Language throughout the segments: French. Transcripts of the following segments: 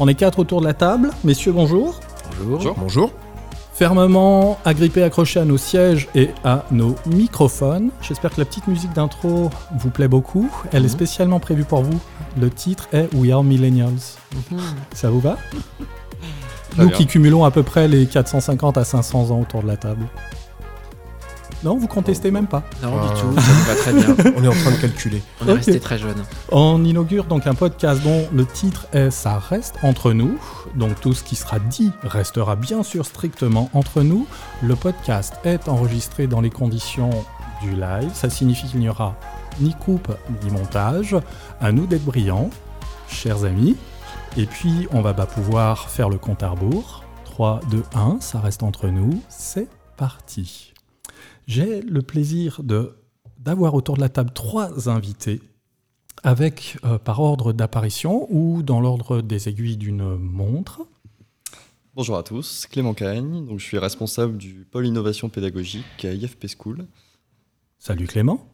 On est quatre autour de la table. Messieurs, bonjour. Bonjour. Bonjour. Fermement agrippés, accrochés à nos sièges et à nos microphones. J'espère que la petite musique d'intro vous plaît beaucoup. Elle est spécialement prévue pour vous. Le titre est We Are Millennials. Ça vous va Nous bien. qui cumulons à peu près les 450 à 500 ans autour de la table. Non, vous contestez même pas. Non, Ah. du tout, ça va très bien. On est en train de calculer. On est resté très jeune. On inaugure donc un podcast dont le titre est Ça reste entre nous. Donc tout ce qui sera dit restera bien sûr strictement entre nous. Le podcast est enregistré dans les conditions du live. Ça signifie qu'il n'y aura ni coupe ni montage. À nous d'être brillants, chers amis. Et puis on va pas pouvoir faire le compte à rebours. 3, 2, 1, ça reste entre nous. C'est parti. J'ai le plaisir de d'avoir autour de la table trois invités avec euh, par ordre d'apparition ou dans l'ordre des aiguilles d'une montre. Bonjour à tous, Clément Cagne, donc je suis responsable du pôle innovation pédagogique à IFP School. Salut Clément.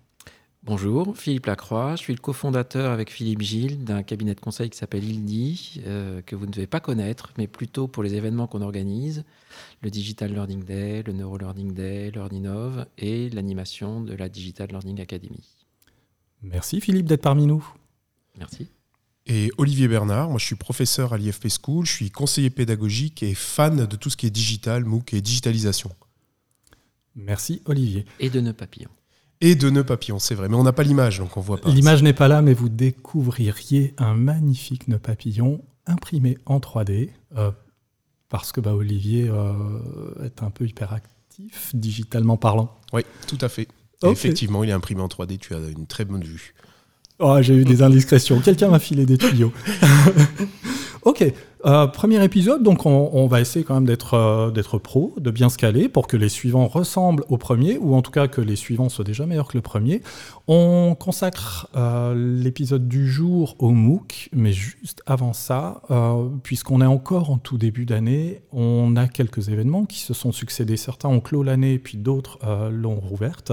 Bonjour, Philippe Lacroix. Je suis le cofondateur avec Philippe Gilles d'un cabinet de conseil qui s'appelle ILDI, euh, que vous ne devez pas connaître, mais plutôt pour les événements qu'on organise le Digital Learning Day, le Neuro Learning Day, Learninov et l'animation de la Digital Learning Academy. Merci Philippe d'être parmi nous. Merci. Et Olivier Bernard, moi je suis professeur à l'IFP School, je suis conseiller pédagogique et fan de tout ce qui est digital, MOOC et digitalisation. Merci Olivier. Et de nœuds papillons. Et de nœuds papillons, c'est vrai, mais on n'a pas l'image, donc on voit pas. L'image n'est pas là, mais vous découvririez un magnifique nœud papillon imprimé en 3D, euh, parce que bah, Olivier euh, est un peu hyperactif, digitalement parlant. Oui, tout à fait. Effectivement, il est imprimé en 3D, tu as une très bonne vue. Oh, j'ai eu des indiscrétions. Quelqu'un m'a filé des tuyaux. ok, euh, premier épisode, donc on, va essayer quand même d'être euh, d'être pro, de bien se caler pour que les suivants ressemblent au premier, ou en tout cas que les suivants soient déjà meilleurs que le premier. On consacre euh, l'épisode du jour au MOOC, mais juste avant ça, puisqu'on est encore en tout début d'année, on a quelques événements qui se sont succédés. Certains ont clos l'année, puis d'autres l'ont rouverte,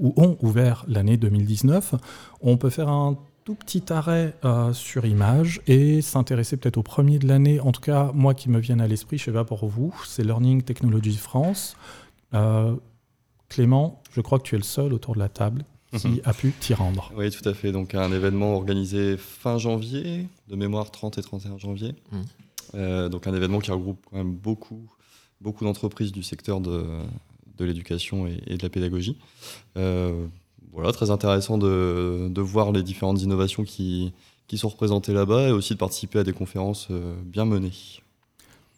ou ont ouvert l'année 2019. On peut faire un tout petit arrêt euh, sur image et s'intéresser peut-être au premier de l'année. En tout cas, moi qui me viennent à l'esprit, je sais pas pour vous, c'est Learning Technology France. Euh, Clément, je crois que tu es le seul autour de la table qui a pu t'y rendre. Oui, tout à fait. Donc un événement organisé fin janvier, de mémoire 30 et 31 janvier. Mhm. Euh, donc un événement qui regroupe quand même beaucoup, beaucoup d'entreprises du secteur de, de l'éducation et, et de la pédagogie. Euh, voilà, très intéressant de, de voir les différentes innovations qui, qui sont représentées là-bas et aussi de participer à des conférences euh, bien menées.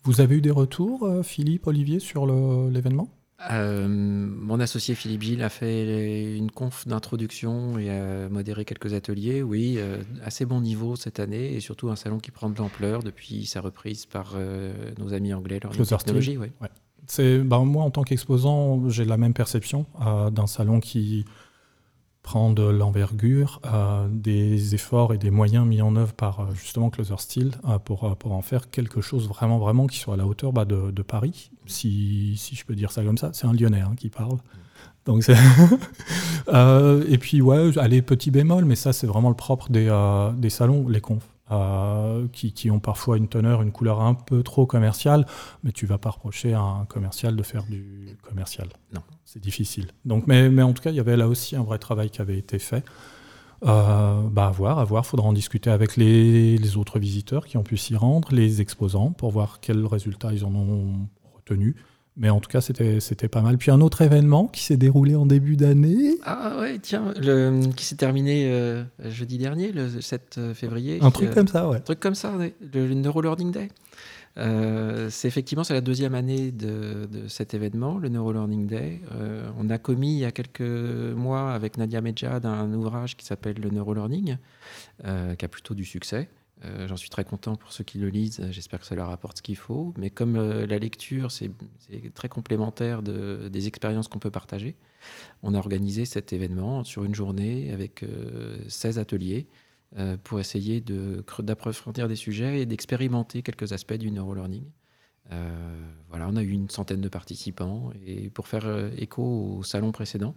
Vous avez eu des retours, euh, Philippe, Olivier, sur l'événement? Euh, mon associé Philippe Gilles a fait une conf d'introduction et a modéré quelques ateliers. Oui, euh, assez bon niveau cette année et surtout un salon qui prend de l'ampleur depuis sa reprise par euh, nos amis anglais, leur Closer technologie. ouais. C'est, ben, moi, en tant qu'exposant, j'ai la même perception euh, d'un salon qui prend de l'envergure, euh, des efforts et des moyens mis en œuvre par euh, justement Closer Steel euh, pour, pour en faire quelque chose vraiment, vraiment qui soit à la hauteur bah, de, Paris, si, si je peux dire ça comme ça. C'est un Lyonnais hein, qui parle. Donc et puis ouais, allez, petit bémol, mais ça c'est vraiment le propre des, des salons, les confs, euh, qui, qui ont parfois une teneur, une couleur un peu trop commerciale, mais tu vas pas reprocher à un commercial de faire du commercial. Non. C'est difficile. Donc, mais, mais en tout cas, il y avait là aussi un vrai travail qui avait été fait. Euh, bah à voir, à voir. Faudra en discuter avec les, les autres visiteurs qui ont pu s'y rendre, les exposants, pour voir quels résultats ils en ont retenu. Mais en tout cas, c'était pas mal. Puis un autre événement qui s'est déroulé en début d'année. Ah ouais, tiens, le, qui s'est terminé euh, jeudi dernier, le 7 février. Un truc Euh, comme ça, ouais. Un truc comme ça, le, le Day. Euh, c'est effectivement c'est la deuxième année de, de cet événement, le Neuro Learning Day. Euh, on a commis il y a quelques mois avec Nadia Medjad un ouvrage qui s'appelle le Neuro Learning, euh, qui a plutôt du succès. Euh, J'en suis très content pour ceux qui le lisent. J'espère que ça leur apporte ce qu'il faut. Mais comme euh, la lecture, c'est très complémentaire de- des expériences qu'on peut partager, on a organisé cet événement sur une journée avec euh, 16 ateliers euh, pour essayer d'approfondir des sujets et d'expérimenter quelques aspects du neurolearning. Voilà, on a eu une centaine de participants et pour faire écho au salon précédent,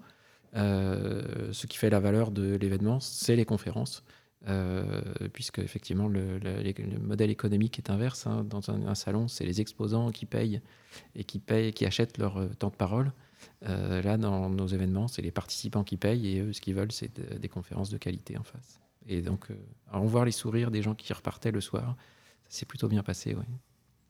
ce qui fait la valeur de l'événement, c'est les conférences. Puisque effectivement le, modèle économique est inverse. Hein. Dans un, salon, c'est les exposants qui payent et qui, payent, qui achètent leur temps de parole. là, dans nos événements, c'est les participants qui payent et eux, ce qu'ils veulent, c'est des conférences de qualité en face. Et donc, on voit les sourires des gens qui repartaient le soir. Ça s'est plutôt bien passé, oui.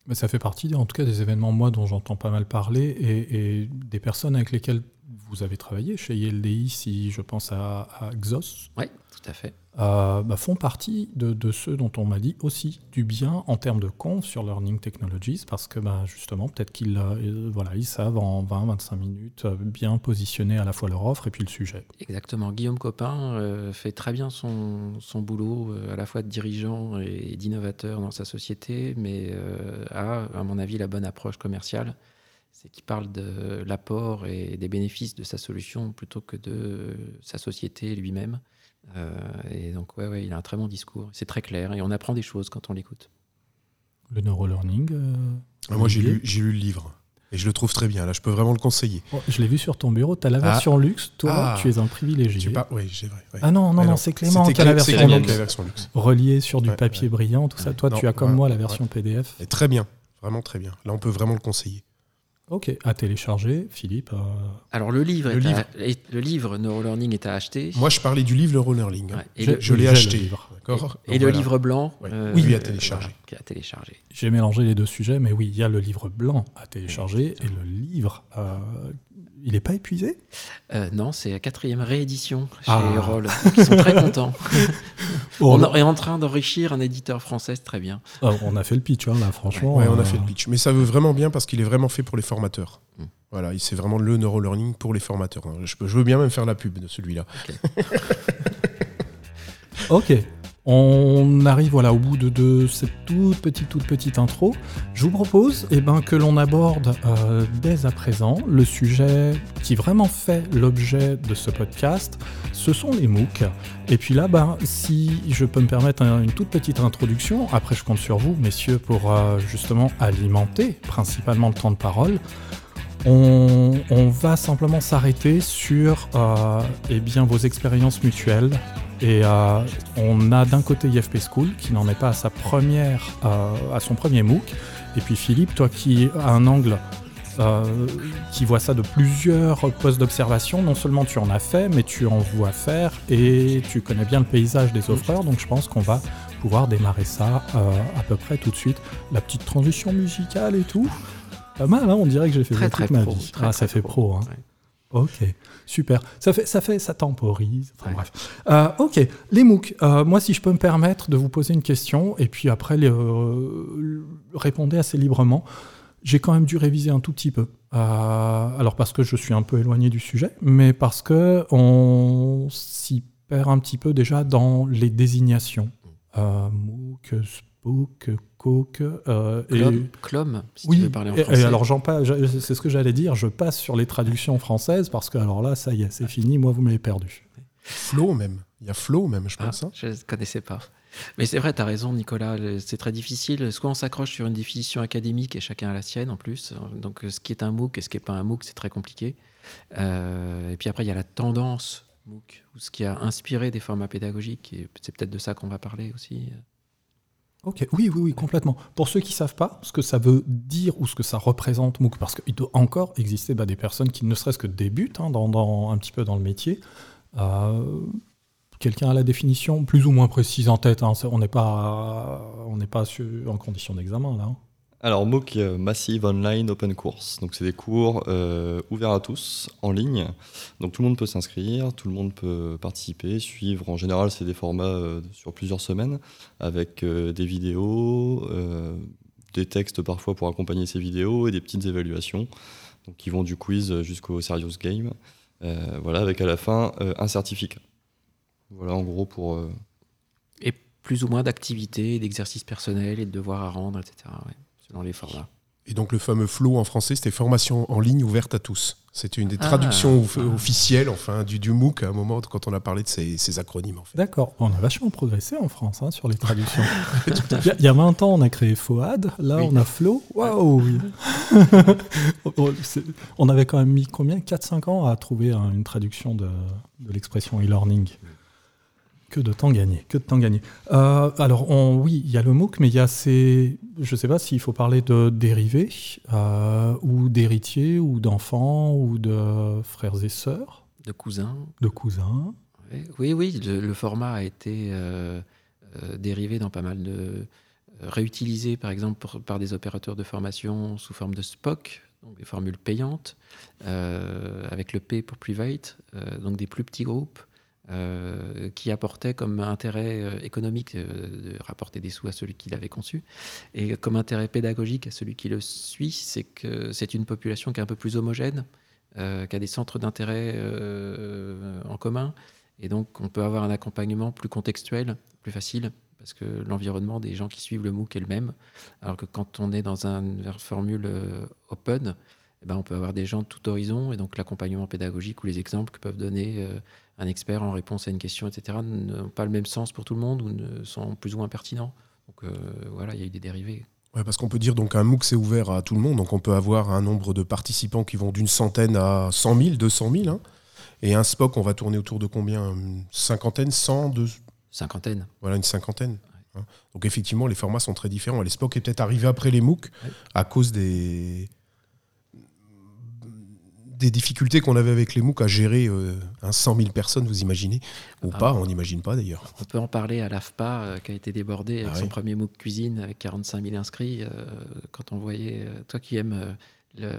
Mais ça fait partie, en tout cas, des événements, moi, dont j'entends pas mal parler, et, des personnes avec lesquelles vous avez travaillé chez ILDI, si je pense à, à Xos. Oui, tout à fait. Euh, bah, font partie de, ceux dont on m'a dit aussi du bien en termes de conf sur Learning Technologies, parce que bah, justement, peut-être qu'ils euh, voilà, ils savent en 20-25 minutes euh, bien positionner à la fois leur offre et puis le sujet. Exactement. Guillaume Copin fait très bien son, son boulot, à la fois de dirigeant et d'innovateur dans sa société, mais a, à mon avis, la bonne approche commerciale c'est qu'il parle de l'apport et des bénéfices de sa solution plutôt que de sa société lui-même. Euh, et donc, ouais, ouais, il a un très bon discours. C'est très clair et on apprend des choses quand on l'écoute. Le neurolearning euh, ah, Moi, j'ai lu, lu le livre. Et je le trouve très bien. Là, je peux vraiment le conseiller. Oh, je l'ai vu sur ton bureau. Tu as la ah. version luxe. Toi, ah. tu es un privilégié. Oui, c'est vrai. Ah non, non, non, c'est Clément qui a la version, luxe. Reliée sur du papier brillant, tout ça. Toi, tu as comme moi la version PDF. Et très bien. Vraiment très bien. Là, on peut vraiment le conseiller. Ok, à télécharger, Philippe. Euh, Alors le livre, le, livre. le livre Neurolearning est à acheter. Moi je parlais du livre Neurolearning. je, l'ai acheté. Et, le livre blanc euh, Oui, à télécharger. à télécharger. J'ai mélangé les deux sujets, mais oui, il y a le livre blanc à télécharger et le livre euh, il n'est pas épuisé? Euh, Non, c'est la quatrième réédition chez ah. Roll. Ils sont très contents. on est en train d'enrichir un éditeur français, très bien. Ah, on a fait le pitch, hein, là, franchement. Oui, on a euh, fait le pitch. Mais ça veut vraiment bien parce qu'il est vraiment fait pour les formateurs. Mm. Voilà, c'est vraiment le neurolearning pour les formateurs. Je, je, veux bien même faire la pub de celui-là. ok. On arrive au bout de, cette toute petite, toute petite intro. Je vous propose eh ben, que l'on aborde euh, dès à présent le sujet qui vraiment fait l'objet de ce podcast. Ce sont les MOOC. Et puis là, ben, si je peux me permettre une toute petite introduction, après je compte sur vous, messieurs, pour euh, justement alimenter principalement le temps de parole. On, va simplement s'arrêter sur euh, eh bien, vos expériences mutuelles, et euh, on a d'un côté IFP School qui n'en est pas à sa première, euh, à son premier MOOC. Et puis Philippe, toi qui as un angle euh, qui voit ça de plusieurs postes d'observation, non seulement tu en as fait, mais tu en vois faire et tu connais bien le paysage des offreurs. Donc je pense qu'on va pouvoir démarrer ça à peu près tout de suite. La petite transition musicale et tout. Pas mal, hein on dirait que j'ai fait très, très ma vie. ah, ça fait pro. Hein. Ok, super. Ça fait, ça fait, ça temporise. Enfin bref. Euh, ok, les MOOC. Euh, moi, si je peux me permettre de vous poser une question et puis après les, euh, répondez assez librement. J'ai quand même dû réviser un tout petit peu. alors parce que je suis un peu éloigné du sujet, mais parce que on s'y perd un petit peu déjà dans les désignations. MOOC, SPOOC, Coke. Euh, et... Clom, si oui, tu veux parler en français. Et, alors, c'est ce que j'allais dire, je passe sur les traductions françaises parce que, alors là, ça y est, c'est fini, moi, vous m'avez perdu. Flow, même. Il y a Flow, même, je ah, pense. Hein. Je ne connaissais pas. Mais c'est vrai, tu as raison, Nicolas, c'est très difficile. Soit on s'accroche sur une définition académique et chacun a la sienne en plus. Donc, ce qui est un MOOC et ce qui n'est pas un MOOC, c'est très compliqué. Euh, et puis après, il y a la tendance MOOC, ou ce qui a inspiré des formats pédagogiques. Et c'est peut-être de ça qu'on va parler aussi. Ok, oui, oui, oui, complètement. Pour ceux qui ne savent pas ce que ça veut dire ou ce que ça représente parce qu'il doit encore exister bah, des personnes qui ne serait-ce que débutent hein, un petit peu dans le métier. Euh, quelqu'un a la définition plus ou moins précise en tête. Hein, on n'est pas, on en condition d'examen là. Hein. Alors MOOC euh, Massive Online Open Course. Donc c'est des cours euh, ouverts à tous en ligne. Donc tout le monde peut s'inscrire, tout le monde peut participer, suivre. En général, c'est des formats euh, sur plusieurs semaines avec des vidéos, des textes parfois pour accompagner ces vidéos et des petites évaluations. Donc qui vont du quiz jusqu'au serious game. voilà, avec à la fin un certificat. Voilà en gros pour. Et plus ou moins d'activités, d'exercices personnels et de devoirs à rendre, etc selon les formats. Et donc le fameux flow en français, c'était formation en ligne ouverte à tous. C'était une des ah. traductions officielles enfin, du, du, MOOC à un moment quand on a parlé de ces, acronymes. En fait. D'accord, on a vachement progressé en France hein, sur les traductions. il, y a, 20 ans, on a créé FOAD, là on a Flow. Waouh On avait quand même mis combien? 4-5 ans à trouver une traduction de, de l'expression e-learning. Que de temps gagné, que de temps gagné. Euh, alors, oui, il y a le MOOC, mais il y a ces. Je ne sais pas s'il faut parler de dérivés, euh, ou d'héritiers, ou d'enfants, ou de frères et sœurs. De cousins. De cousins. Oui, oui, le, format a été euh, dérivé dans pas mal de. réutilisé, par exemple, par des opérateurs de formation sous forme de SPOC, donc des formules payantes, avec le P pour private, donc des plus petits groupes. Euh, qui apportait comme intérêt euh, économique euh, de rapporter des sous à celui qui l'avait conçu, et comme intérêt pédagogique à celui qui le suit, c'est que c'est une population qui est un peu plus homogène, qui a des centres d'intérêt en commun, et donc on peut avoir un accompagnement plus contextuel, plus facile, parce que l'environnement des gens qui suivent le MOOC est le même, alors que quand on est dans une formule open, eh ben, on peut avoir des gens de tout horizon, et donc l'accompagnement pédagogique ou les exemples que peuvent donner un expert en réponse à une question, etc., n'ont pas le même sens pour tout le monde ou ne sont plus ou moins pertinents. Donc euh, voilà, il y a eu des dérivés. Ouais, parce qu'on peut dire donc un MOOC c'est ouvert à tout le monde, donc on peut avoir un nombre de participants qui vont d'une centaine à 100 000, 200 000. Et un SPOC, on va tourner autour de combien? Une cinquantaine, 100 deux... Cinquantaine. Voilà, une cinquantaine. Hein. Donc effectivement, les formats sont très différents. Les SPOC est peut-être arrivé après les MOOC à cause des, des difficultés qu'on avait avec les MOOC à gérer euh, un 100 000 personnes, vous imaginez Ou ah. pas, on n'imagine pas d'ailleurs. On peut en parler à l'AFPA euh, qui a été débordé avec ah son premier MOOC cuisine avec 45 000 inscrits. Euh, quand on voyait, toi qui aimes le,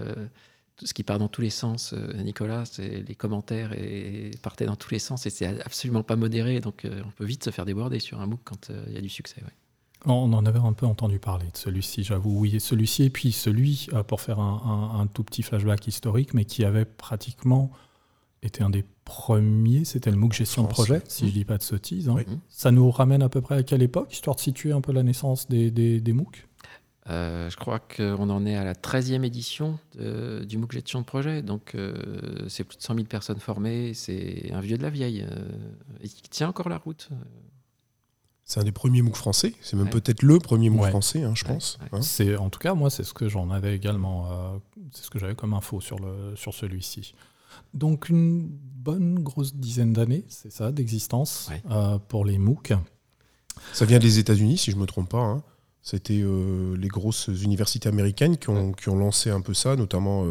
tout ce qui part dans tous les sens, Nicolas, les commentaires et, partaient dans tous les sens et c'est absolument pas modéré. Donc on peut vite se faire déborder sur un MOOC quand il y a du succès. On en avait un peu entendu parler de celui-ci, j'avoue. Oui, celui-ci, et puis celui, euh, pour faire un, tout petit flashback historique, mais qui avait pratiquement été un des premiers, c'était le MOOC gestion de projet, si je ne dis pas de sottises. Hein. Ça nous ramène à peu près à quelle époque, histoire de situer un peu la naissance des, des, MOOC euh, je crois qu'on en est à la 13e édition du MOOC gestion de projet. Donc, euh, c'est plus de 100 000 personnes formées. C'est un vieux de la vieille. et qui tient encore la route. C'est un des premiers MOOC français. C'est même peut-être le premier MOOC français, hein, je pense. Hein. c'est en tout cas moi, c'est ce que j'en avais également. Euh, c'est ce que j'avais comme info sur le sur celui-ci. Donc une bonne grosse dizaine d'années, c'est ça, d'existence euh, pour les MOOC. Ça vient des États-Unis, si je me trompe pas. Hein. C'était euh, les grosses universités américaines qui ont, qui ont, lancé un peu ça, notamment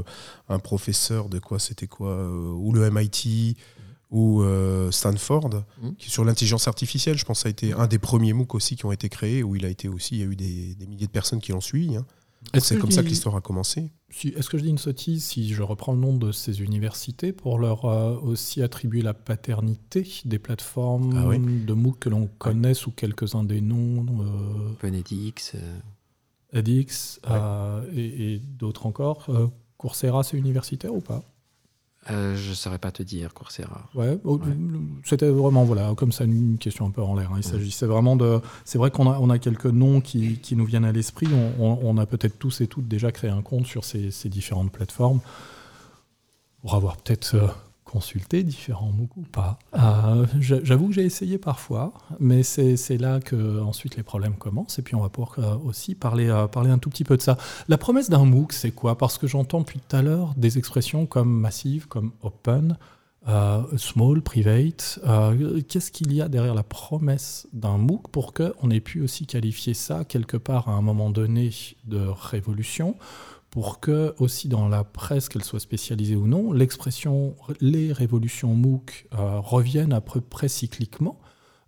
un professeur de quoi C'était quoi Ou le MIT ou euh, Stanford, mmh. qui, sur l'intelligence artificielle, je pense que ça a été un des premiers MOOC aussi qui ont été créés, où il a été aussi, il y a eu des, milliers de personnes qui l'ont suivi. Hein. C'est comme ça que l'histoire a commencé. Est-ce que je dis une sottise si je reprends le nom de ces universités pour leur euh, aussi attribuer la paternité des plateformes ah de MOOC que l'on connaît sous quelques-uns des noms euh... OpenEdX. edX euh, et, et d'autres encore. Coursera, c'est universitaire ou pas? Euh, je ne saurais pas te dire, Coursera. Ouais, oh, c'était vraiment voilà, comme ça une question un peu en l'air. Hein. Il s'agissait vraiment de. C'est vrai qu'on a, on a quelques noms qui, qui nous viennent à l'esprit. On, on, a peut-être tous et toutes déjà créé un compte sur ces, ces différentes plateformes pour avoir peut-être euh, consulter différents MOOC ou pas. Euh, j'avoue que j'ai essayé parfois, mais c'est là que ensuite les problèmes commencent. Et puis on va pouvoir euh, aussi parler, euh, parler un tout petit peu de ça. La promesse d'un MOOC, c'est quoi? Parce que j'entends depuis tout à l'heure des expressions comme massive, comme open, small, private. Qu'est-ce qu'il y a derrière la promesse d'un MOOC pour qu'on ait pu aussi qualifier ça quelque part à un moment donné de révolution? Pour que aussi dans la presse, qu'elle soit spécialisée ou non, l'expression les révolutions MOOC euh, reviennent à peu près cycliquement.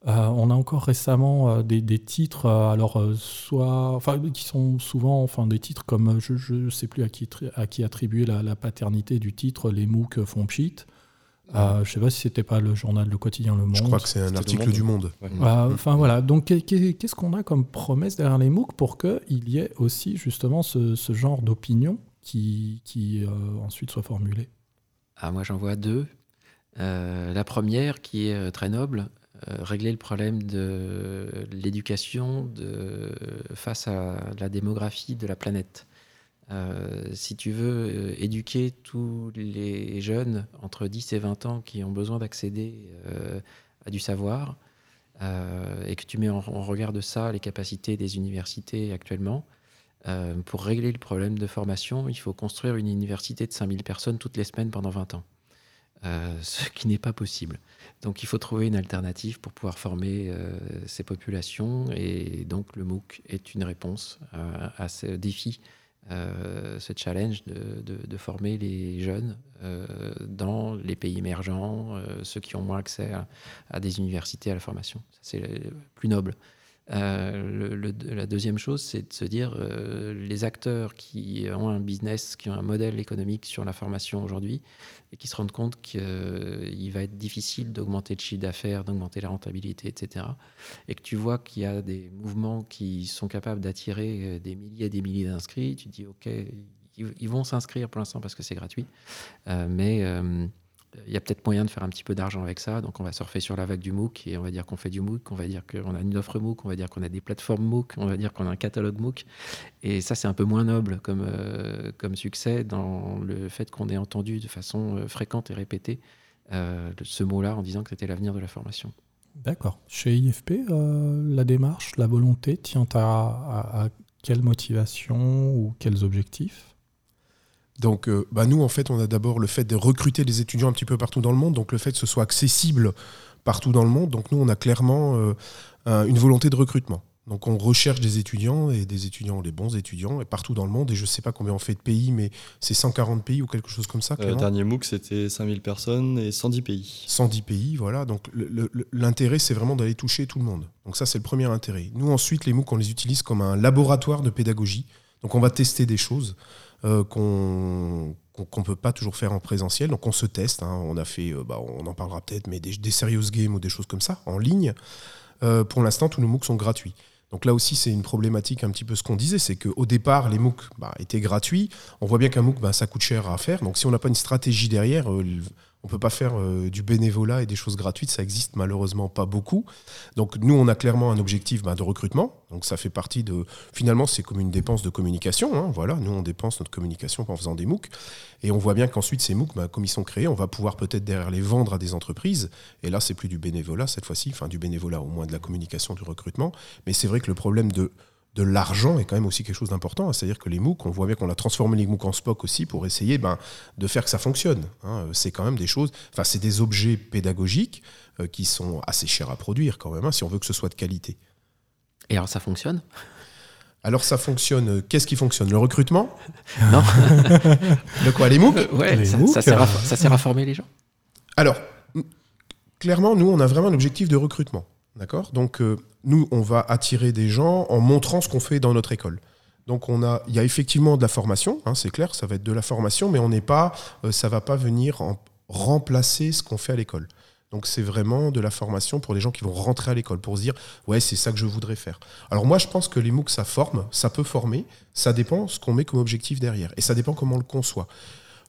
Euh, on a encore récemment euh, des, titres, alors soit, enfin, qui sont souvent, enfin, des titres comme, je ne sais plus à qui, à qui attribuer la, la, paternité du titre, les MOOC font pchit. Euh, je ne sais pas si c'était pas le journal Le Quotidien Le Monde. Je crois que c'est un article du Monde. Euh, enfin voilà. Donc qu'est-ce qu'on a comme promesse derrière les MOOC pour qu'il y ait aussi justement ce, genre d'opinion qui, qui euh, ensuite soit formulée? Ah, Moi j'en vois deux. la première qui est très noble, régler le problème de l'éducation face à la démographie de la planète. Euh, si tu veux euh, éduquer tous les jeunes entre 10 et 20 ans qui ont besoin d'accéder euh, à du savoir, et que tu mets en, regard de ça les capacités des universités actuellement, pour régler le problème de formation, il faut construire une université de 5000 personnes toutes les semaines pendant 20 ans. ce qui n'est pas possible. Donc il faut trouver une alternative pour pouvoir former ces populations et donc le MOOC est une réponse à ce défi euh, ce challenge de, former les jeunes euh, dans les pays émergents, euh, ceux qui ont moins accès à, des universités, à la formation. C'est plus noble. Le, la deuxième chose, c'est de se dire les acteurs qui ont un business, qui ont un modèle économique sur la formation aujourd'hui, et qui se rendent compte qu'il va être difficile d'augmenter le chiffre d'affaires, d'augmenter la rentabilité, etc. Et que tu vois qu'il y a des mouvements qui sont capables d'attirer euh, des milliers et des milliers d'inscrits, tu dis, OK, ils vont s'inscrire pour l'instant parce que c'est gratuit, euh, mais euh, il y a peut-être moyen de faire un petit peu d'argent avec ça. Donc, on va surfer sur la vague du MOOC et on va dire qu'on fait du MOOC, on va dire qu'on a une offre MOOC, on va dire qu'on a des plateformes MOOC, on va dire qu'on a un catalogue MOOC. Et ça, c'est un peu moins noble comme, euh, comme succès dans le fait qu'on ait entendu de façon euh, fréquente et répétée euh, ce mot-là en disant que c'était l'avenir de la formation. D'accord. Chez IFP, la démarche, la volonté tient à, à quelle motivation ou quels objectifs? Donc, euh, bah nous, en fait, on a d'abord le fait de recruter des étudiants un petit peu partout dans le monde, donc le fait que ce soit accessible partout dans le monde. Donc, nous, on a clairement euh, une volonté de recrutement. Donc, on recherche des étudiants et des étudiants, des bons étudiants, et partout dans le monde. Et je ne sais pas combien on fait de pays, mais c'est 140 pays ou quelque chose comme ça. Le euh, dernier MOOC, c'était 5000 personnes et 110 pays. 110 pays, voilà. Donc, l'intérêt, c'est vraiment d'aller toucher tout le monde. Donc, ça, c'est le premier intérêt. Nous, ensuite, les MOOC, on les utilise comme un laboratoire de pédagogie. Donc, on va tester des choses. Euh, qu'on qu'on peut pas toujours faire en présentiel. Donc on se teste. Hein. On a fait, euh, bah, on en parlera peut-être, mais des, des, serious games ou des choses comme ça en ligne. Euh, pour l'instant, tous nos MOOC sont gratuits. Donc là aussi, c'est une problématique un petit peu ce qu'on disait, c'est qu'au départ, les MOOC bah, étaient gratuits. On voit bien qu'un MOOC, bah, ça coûte cher à faire. Donc si on n'a pas une stratégie derrière, on peut pas faire euh, du bénévolat et des choses gratuites, ça existe malheureusement pas beaucoup. Donc nous, on a clairement un objectif bah, de recrutement. Donc ça fait partie de. Finalement, c'est comme une dépense de communication. Hein. voilà, nous on dépense notre communication en faisant des MOOC, et on voit bien qu'ensuite ces MOOC, bah, comme ils sont créés, on va pouvoir peut-être derrière les vendre à des entreprises. Et là, c'est plus du bénévolat cette fois-ci, enfin du bénévolat au moins de la communication, du recrutement. Mais c'est vrai que le problème de de l'argent est quand même aussi quelque chose d'important. C'est-à-dire que les MOOC, on voit bien qu'on a transformé les MOOC en SPOC aussi pour essayer ben, de faire que ça fonctionne. Hein. C'est quand même des choses, enfin, c'est des objets pédagogiques euh, qui sont assez chers à produire quand même, hein, si on veut que ce soit de qualité. Et alors ça fonctionne? Alors ça fonctionne. Euh, qu'est-ce qui fonctionne? Le recrutement? Non. Le quoi Les MOOC? Ouais, ça, ça, sert à, ça, sert à, former les gens. Alors, clairement, nous, on a vraiment un objectif de recrutement. D'accord? Donc, euh, nous, on va attirer des gens en montrant ce qu'on fait dans notre école. Donc, on a, il y a effectivement de la formation, hein, c'est clair, ça va être de la formation, mais on n'est pas, euh, ça va pas venir en remplacer ce qu'on fait à l'école. Donc, c'est vraiment de la formation pour les gens qui vont rentrer à l'école, pour se dire, ouais, c'est ça que je voudrais faire. Alors, moi, je pense que les MOOC, ça forme, ça peut former, ça dépend ce qu'on met comme objectif derrière, et ça dépend comment on le conçoit.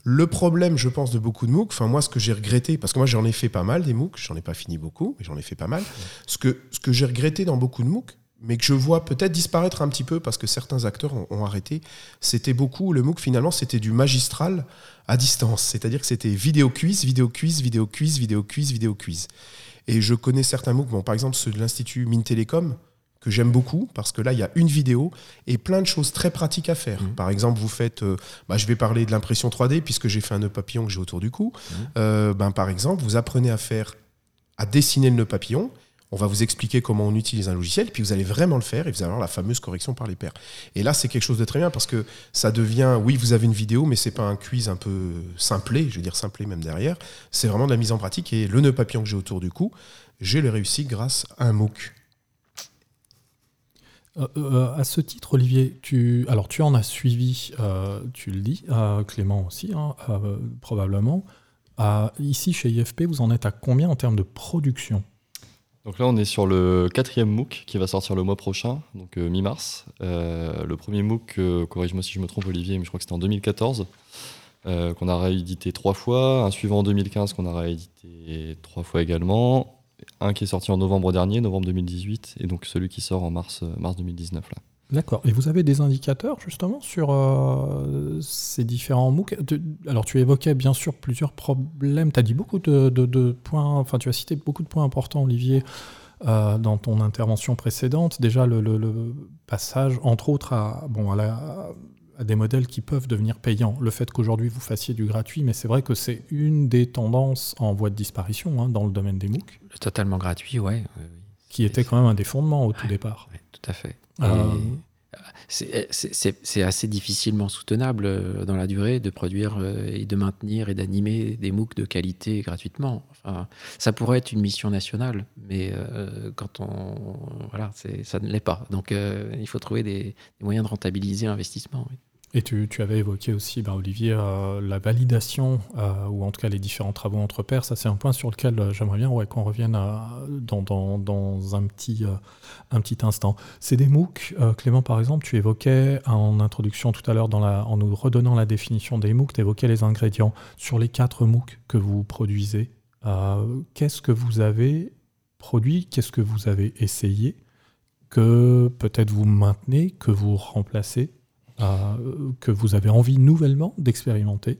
Le problème, je pense, de beaucoup de MOOC, enfin moi, ce que j'ai regretté, parce que moi j'en ai fait pas mal des MOOC, j'en ai pas fini beaucoup, mais j'en ai fait pas mal. Ce que, ce que j'ai regretté dans beaucoup de MOOC, mais que je vois peut-être disparaître un petit peu parce que certains acteurs ont, arrêté, c'était beaucoup, le MOOC finalement, c'était du magistral à distance. C'est-à-dire que c'était vidéo quiz, vidéo quiz, vidéo quiz, vidéo quiz, vidéo quiz. Et je connais certains MOOC, bon, par exemple ceux de l'Institut Mines Télécom, que j'aime beaucoup parce que là, il y a une vidéo et plein de choses très pratiques à faire. Mmh. Par exemple, vous faites, euh, bah, je vais parler de l'impression 3D puisque j'ai fait un nœud papillon que j'ai autour du cou. Mmh. Euh, ben, par exemple, vous apprenez à faire, à dessiner le nœud papillon. On va vous expliquer comment on utilise un logiciel, puis vous allez vraiment le faire et vous allez avoir la fameuse correction par les pairs. Et là, c'est quelque chose de très bien parce que ça devient, oui, vous avez une vidéo, mais c'est pas un quiz un peu simplé, je veux dire simplé même derrière. C'est vraiment de la mise en pratique et le nœud papillon que j'ai autour du cou, j'ai le réussi grâce à un MOOC. Euh, euh, à ce titre, Olivier, tu, alors tu en as suivi, euh, tu le dis, Clément aussi, hein, probablement. ici, chez IFP, vous en êtes à combien en termes de production? Donc là, on est sur le quatrième MOOC qui va sortir le mois prochain, donc mi-mars. le premier MOOC, corrige-moi si je me trompe, Olivier, mais je crois que c'était en 2014, qu'on a réédité trois fois. Un suivant en 2015 qu'on a réédité trois fois également un qui est sorti en novembre dernier, novembre 2018, et donc celui qui sort en mars, euh, mars 2019. Là. D'accord. Et vous avez des indicateurs justement sur euh, ces différents MOOC? Alors tu évoquais bien sûr plusieurs problèmes. Tu as dit beaucoup de, points, enfin tu as cité beaucoup de points importants, Olivier, euh, dans ton intervention précédente. Déjà le, passage, entre autres, à, bon, à, des modèles qui peuvent devenir payants. Le fait qu'aujourd'hui vous fassiez du gratuit, mais c'est vrai que c'est une des tendances en voie de disparition hein, dans le domaine des MOOC. Le totalement gratuit, ouais. Qui était quand même un des fondements au tout départ. tout à fait. Euh, c'est assez difficilement soutenable euh, dans la durée de produire euh, et de maintenir et d'animer des MOOC de qualité gratuitement. Enfin, ça pourrait être une mission nationale, mais euh, quand on voilà, ça ne l'est pas. Donc il faut trouver des, moyens de rentabiliser l'investissement. Et tu, avais évoqué aussi, ben, Olivier, euh, la validation, euh, ou en tout cas les différents travaux entre pairs. Ça, c'est un point sur lequel euh, j'aimerais bien qu'on revienne dans, dans, un, petit, un petit instant. C'est des MOOC. Clément, par exemple, tu évoquais en introduction tout à l'heure, en nous redonnant la définition des MOOC, tu évoquais les ingrédients. Sur les quatre MOOC que vous produisez, qu'est-ce que vous avez produit Qu'est-ce que vous avez essayé Que peut-être vous maintenez, que vous remplacez que vous avez envie nouvellement d'expérimenter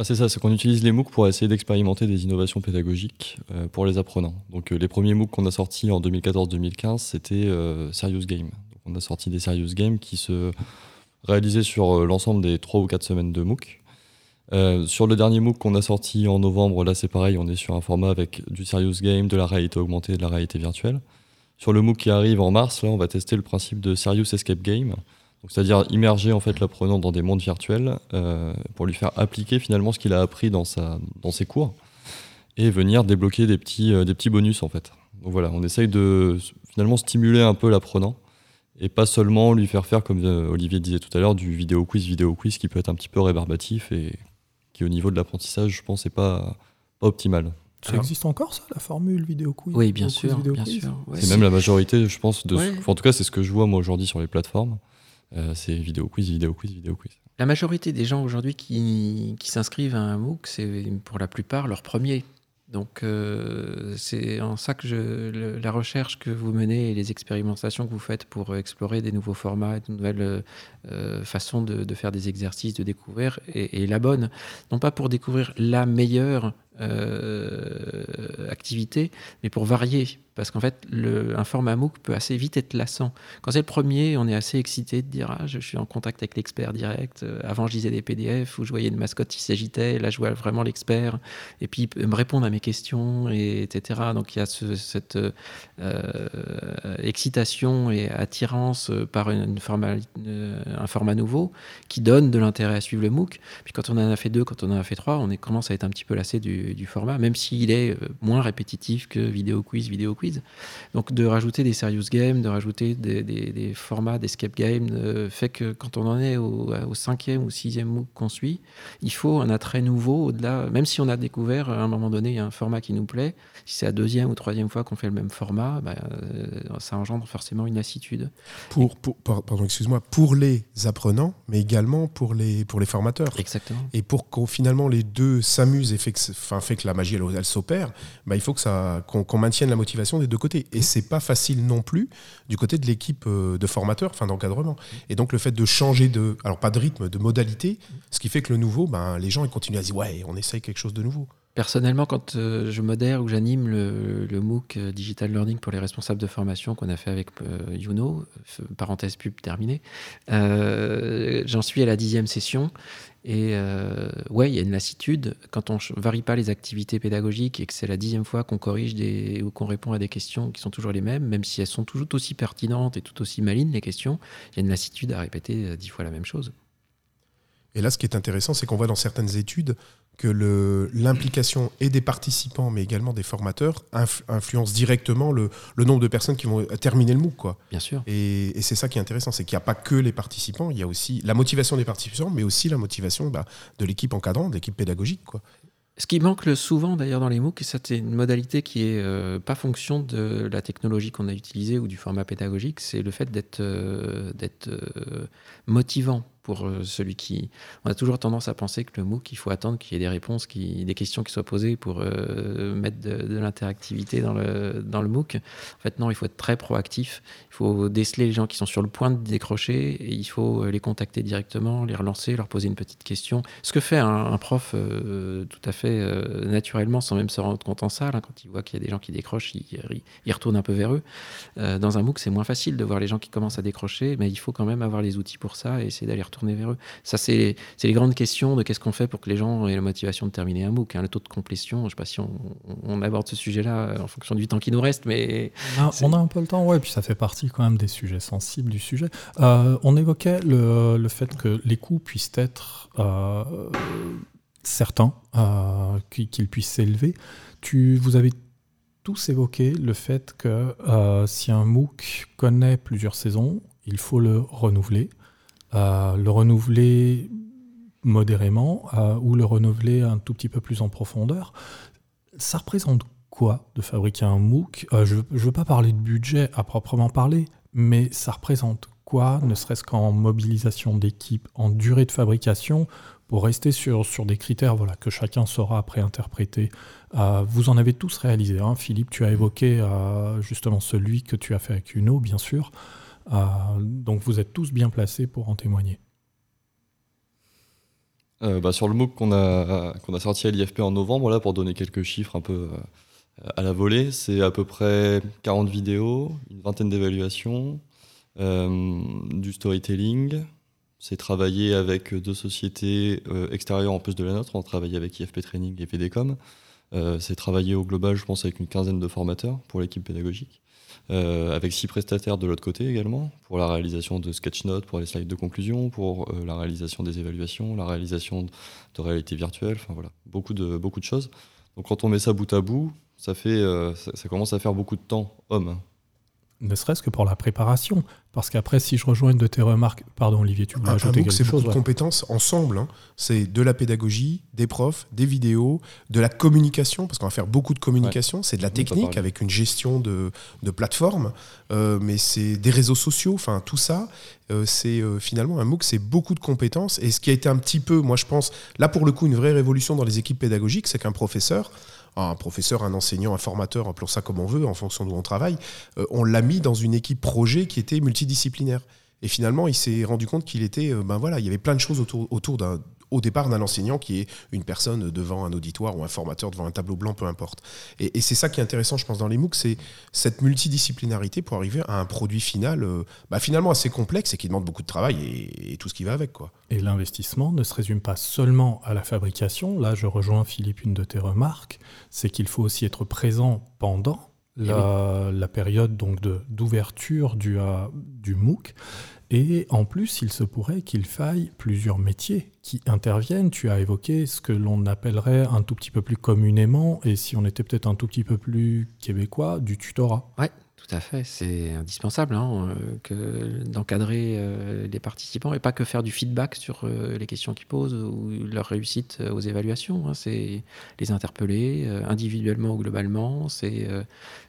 ah, c'est ça, c'est qu'on utilise les MOOC pour essayer d'expérimenter des innovations pédagogiques euh, pour les apprenants. Donc euh, les premiers MOOC qu'on a sortis en 2014-2015, c'était euh, Serious Game. On a sorti des Serious Games qui se réalisaient sur l'ensemble des 3 ou 4 semaines de MOOC. sur le dernier MOOC qu'on a sorti en novembre, là c'est pareil, on est sur un format avec du Serious Game, de la réalité augmentée, de la réalité virtuelle. Sur le MOOC qui arrive en mars, là on va tester le principe de Serious Escape Game c'est-à-dire immerger en fait l'apprenant dans des mondes virtuels euh, pour lui faire appliquer finalement ce qu'il a appris dans, sa, dans ses cours et venir débloquer des petits, euh, des petits bonus en fait. Donc voilà, on essaye de finalement stimuler un peu l'apprenant et pas seulement lui faire faire, comme euh, Olivier disait tout à l'heure, du vidéo quiz, vidéo quiz qui peut être un petit peu rébarbatif et qui au niveau de l'apprentissage, je pense, n'est pas, pas optimal. Ça existe encore ça, la formule vidéo quiz? Oui, bien sûr. bien sûr c'est même la majorité, je pense, de en tout cas c'est ce que je vois moi aujourd'hui sur les plateformes. Euh, c'est vidéo quiz, vidéo quiz, vidéo quiz. La majorité des gens aujourd'hui qui, qui s'inscrivent à un MOOC, c'est pour la plupart leur premier. Donc euh, c'est en ça que la recherche que vous menez et les expérimentations que vous faites pour explorer des nouveaux formats de nouvelles euh, façons de, faire des exercices, de découvrir, est, la bonne. Non pas pour découvrir la meilleure activité, mais pour varier parce qu'en fait, un format MOOC peut assez vite être lassant. Quand c'est le premier, on est assez excité de dire ah, je suis en contact avec l'expert direct. Euh, avant, je lisais des PDF où je voyais une mascotte qui s'agitait. Là, je vois vraiment l'expert. Et puis, me répondre à mes questions, et, etc. Donc, il y a cette euh, excitation et attirance par une, format, un format nouveau qui donne de l'intérêt à suivre le MOOC. Puis, quand on en a fait deux, quand on en a fait trois, on commence à être un petit peu lassé du, format, même s'il est euh, moins répétitif que vidéo quiz, vidéo quiz. Donc de rajouter des serious games, de rajouter des, formats d'escape game, euh, fait que quand on en est au, cinquième ou sixième MOOC qu'on suit, il faut un attrait nouveau au-delà. Même si on a découvert à un moment donné un format qui nous plaît, si c'est la deuxième ou troisième fois qu'on fait le même format, bah, euh, ça engendre forcément une lassitude. Pour, pardon, excuse-moi, pour les apprenants, mais également pour les, pour les formateurs. Exactement. Et pour que finalement les deux s'amusent et fait que, enfin, fait que la magie elle, s'opère, bah, il faut que ça, qu'on maintienne la motivation des deux côtés. Et c'est pas facile non plus du côté de l'équipe euh, de formateurs, enfin d'encadrement. Et donc le fait de changer de, alors pas de rythme, de modalité, ce qui fait que le nouveau, ben, les gens ils continuent à dire ouais, on essaye quelque chose de nouveau. Personnellement, quand euh, je modère ou j'anime le, MOOC euh, Digital Learning pour les responsables de formation qu'on a fait avec Youno, parenthèse pub terminée, j'en suis à la dixième session et euh, ouais, il y a une lassitude. Quand on ne varie pas les activités pédagogiques et que c'est la dixième fois qu'on corrige des, ou qu'on répond à des questions qui sont toujours les mêmes, même si elles sont tout aussi pertinentes et tout aussi malines, les questions, il y a une lassitude à répéter euh, dix fois la même chose. Et là, ce qui est intéressant, c'est qu'on voit dans certaines études que l'implication et des participants, mais également des formateurs, influence directement le, nombre de personnes qui vont terminer le MOOC. Quoi. Bien sûr. Et, c'est ça qui est intéressant, c'est qu'il n'y a pas que les participants, il y a aussi la motivation des participants, mais aussi la motivation bah, de l'équipe encadrante, de l'équipe pédagogique. Quoi. Ce qui manque souvent d'ailleurs dans les MOOC, c'est une modalité qui est euh, pas fonction de la technologie qu'on a utilisée ou du format pédagogique, c'est le fait d'être euh, euh, motivant pour euh, celui qui. On a toujours tendance à penser que le MOOC, il faut attendre qu'il y ait des réponses, qui, des questions qui soient posées pour euh, mettre de, l'interactivité dans le, dans le MOOC. En fait, non, il faut être très proactif. Il faut déceler les gens qui sont sur le point de décrocher et il faut euh, les contacter directement, les relancer, leur poser une petite question. Ce que fait un, prof tout à fait naturellement, sans même se rendre compte en salle, hein, quand il voit qu'il y a des gens qui décrochent, il, il, retourne un peu vers eux. dans un MOOC, c'est moins facile de voir les gens qui commencent à décrocher, mais il faut quand même avoir les outils pour ça et essayer d'aller retourner tourner vers eux. Ça, c'est les grandes questions de qu'est-ce qu'on fait pour que les gens aient la motivation de terminer un MOOC. Hein. Le taux de complétion, je ne sais pas si on, aborde ce sujet-là en fonction du temps qui nous reste, mais... On a, un peu le temps, ouais, puis ça fait partie quand même des sujets sensibles du sujet. on évoquait le, le, fait que les coûts puissent être certains, qu'ils puissent s'élever. Tu, vous avez tous évoqué le fait que euh, si un MOOC connaît plusieurs saisons, il faut le renouveler. Euh, le renouveler modérément euh, ou le renouveler un tout petit peu plus en profondeur. Ça représente quoi de fabriquer un MOOC? Je ne veux pas parler de budget à proprement parler, mais ça représente quoi, ne serait-ce qu'en mobilisation d'équipe, en durée de fabrication, pour rester sur, sur des critères voilà, que chacun saura après interpréter. Euh, vous en avez tous réalisé. Hein. Philippe, tu as évoqué euh, justement celui que tu as fait avec Uno, bien sûr. Euh, donc vous êtes tous bien placés pour en témoigner. Bah, sur le MOOC qu'on a, sorti à l'IFP en novembre, là, pour donner quelques chiffres un peu à la volée, c'est à peu près 40 vidéos, une vingtaine d'évaluations, du storytelling, c'est travailler avec deux sociétés euh, extérieures en plus de la nôtre. On travaille avec IFP Training et VDCom. Euh, c'est travailler au global, je pense, avec une quinzaine de formateurs pour l'équipe pédagogique. Euh, avec six prestataires de l'autre côté également, pour la réalisation de sketch notes, pour les slides de conclusion, pour la réalisation des évaluations, la réalisation de réalité virtuelle, enfin voilà, beaucoup de, beaucoup de choses. Donc quand on met ça bout à bout, ça, fait, ça, commence à faire beaucoup de temps homme ne serait-ce que pour la préparation. Parce qu'après, si je rejoins une de tes remarques, pardon Olivier, tu voulais ajouter quelque chose C'est beaucoup de compétences ensemble. Hein. C'est de la pédagogie, des profs, des vidéos, de la communication, parce qu'on va faire beaucoup de communication. C'est de la technique avec une gestion de, de plateforme, euh, mais c'est des réseaux sociaux, enfin tout ça. Euh, c'est euh, finalement un MOOC, c'est beaucoup de compétences. Et ce qui a été un petit peu, moi je pense, là pour le coup, une vraie révolution dans les équipes pédagogiques, c'est qu'un professeur, un professeur, un enseignant, un formateur, appelons ça comme on veut, en fonction d'où on travaille, euh, on l'a mis dans une équipe projet qui était multidisciplinaire. Et finalement, il s'est rendu compte qu'il était, euh, ben voilà, il y avait plein de choses autour, autour d'un au départ d'un enseignant qui est une personne devant un auditoire ou un formateur devant un tableau blanc, peu importe. Et, c'est ça qui est intéressant, je pense, dans les MOOC, c'est cette multidisciplinarité pour arriver à un produit final, euh, bah, finalement assez complexe et qui demande beaucoup de travail et, tout ce qui va avec. Quoi. Et l'investissement ne se résume pas seulement à la fabrication. Là, je rejoins Philippe, une de tes remarques, c'est qu'il faut aussi être présent pendant eh la, période donc d'ouverture du, euh, du MOOC. Et en plus, il se pourrait qu'il faille plusieurs métiers qui interviennent. Tu as évoqué ce que l'on appellerait un tout petit peu plus communément, et si on était peut-être un tout petit peu plus québécois, du tutorat. Oui, tout à fait. C'est indispensable hein, euh, d'encadrer euh, les participants et pas que faire du feedback sur euh, les questions qu'ils posent ou leur réussite aux évaluations. Hein. C'est les interpeller individuellement ou globalement. C'est